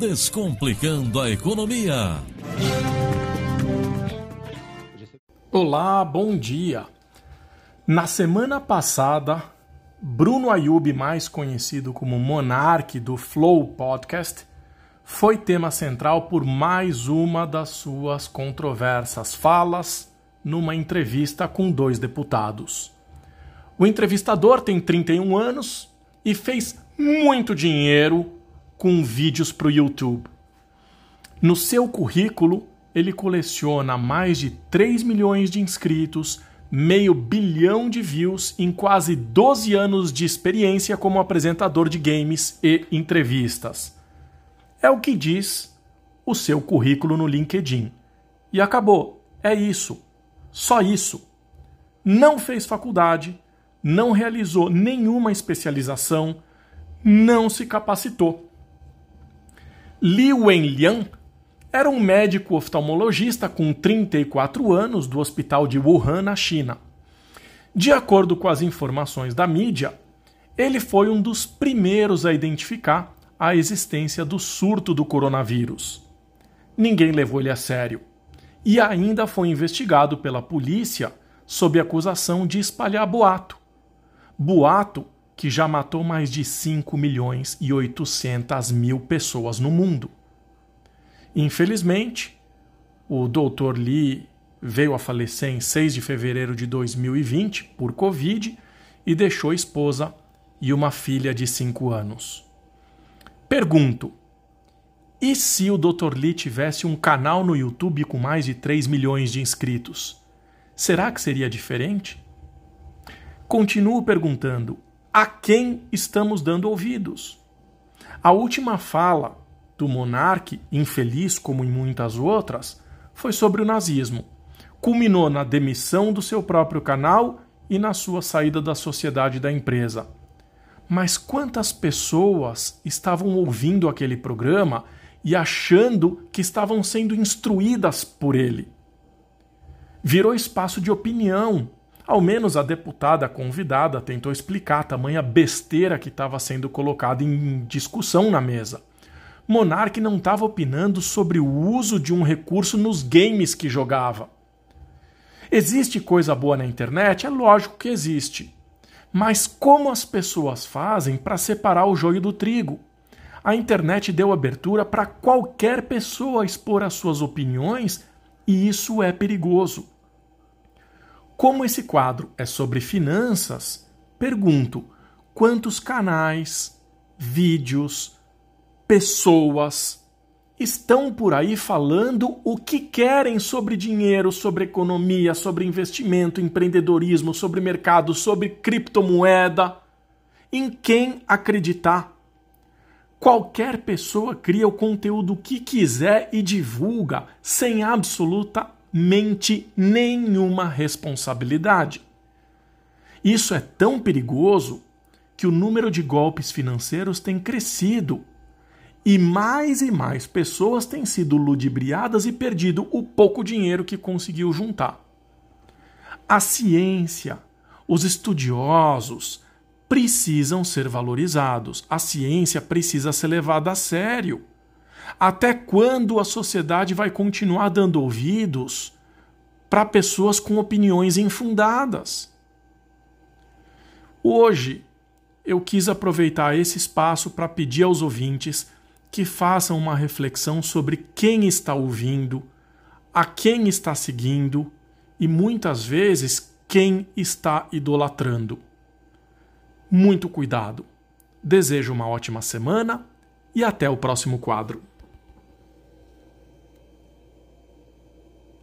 Descomplicando a Economia. Olá, bom dia. Na semana passada, Bruno Ayub, mais conhecido como Monarque do Flow Podcast, foi tema central por mais uma das suas controversas falas numa entrevista com dois deputados. O entrevistador tem 31 anos e fez muito dinheiro com vídeos para o YouTube. No seu currículo, ele coleciona mais de 3 milhões de inscritos, meio bilhão de views em quase 12 anos de experiência como apresentador de games e entrevistas. É o que diz o seu currículo no LinkedIn. E acabou. É isso. Só isso. Não fez faculdade, não realizou nenhuma especialização, não se capacitou. Li Wenlian era um médico oftalmologista com 34 anos do hospital de Wuhan, na China. De acordo com as informações da mídia, ele foi um dos primeiros a identificar a existência do surto do coronavírus. Ninguém levou ele a sério e ainda foi investigado pela polícia sob acusação de espalhar boato boato que já matou mais de 5 milhões e 800 mil pessoas no mundo. Infelizmente, o Dr. Lee veio a falecer em 6 de fevereiro de 2020 por Covid e deixou esposa e uma filha de 5 anos. Pergunto: e se o Dr. Lee tivesse um canal no YouTube com mais de 3 milhões de inscritos? Será que seria diferente? Continuo perguntando: a quem estamos dando ouvidos? A última fala do monarca, infeliz como em muitas outras, foi sobre o nazismo. Culminou na demissão do seu próprio canal e na sua saída da sociedade da empresa. Mas quantas pessoas estavam ouvindo aquele programa e achando que estavam sendo instruídas por ele? Virou espaço de opinião ao menos a deputada convidada tentou explicar a tamanha besteira que estava sendo colocada em discussão na mesa. Monark não estava opinando sobre o uso de um recurso nos games que jogava. Existe coisa boa na internet? É lógico que existe. Mas como as pessoas fazem para separar o joio do trigo? A internet deu abertura para qualquer pessoa expor as suas opiniões e isso é perigoso. Como esse quadro é sobre finanças, pergunto: quantos canais, vídeos, pessoas estão por aí falando o que querem sobre dinheiro, sobre economia, sobre investimento, empreendedorismo, sobre mercado, sobre criptomoeda? Em quem acreditar? Qualquer pessoa cria o conteúdo que quiser e divulga sem absoluta mente nenhuma responsabilidade. Isso é tão perigoso que o número de golpes financeiros tem crescido e mais e mais pessoas têm sido ludibriadas e perdido o pouco dinheiro que conseguiu juntar. A ciência, os estudiosos precisam ser valorizados. A ciência precisa ser levada a sério. Até quando a sociedade vai continuar dando ouvidos para pessoas com opiniões infundadas? Hoje, eu quis aproveitar esse espaço para pedir aos ouvintes que façam uma reflexão sobre quem está ouvindo, a quem está seguindo e muitas vezes quem está idolatrando. Muito cuidado. Desejo uma ótima semana e até o próximo quadro.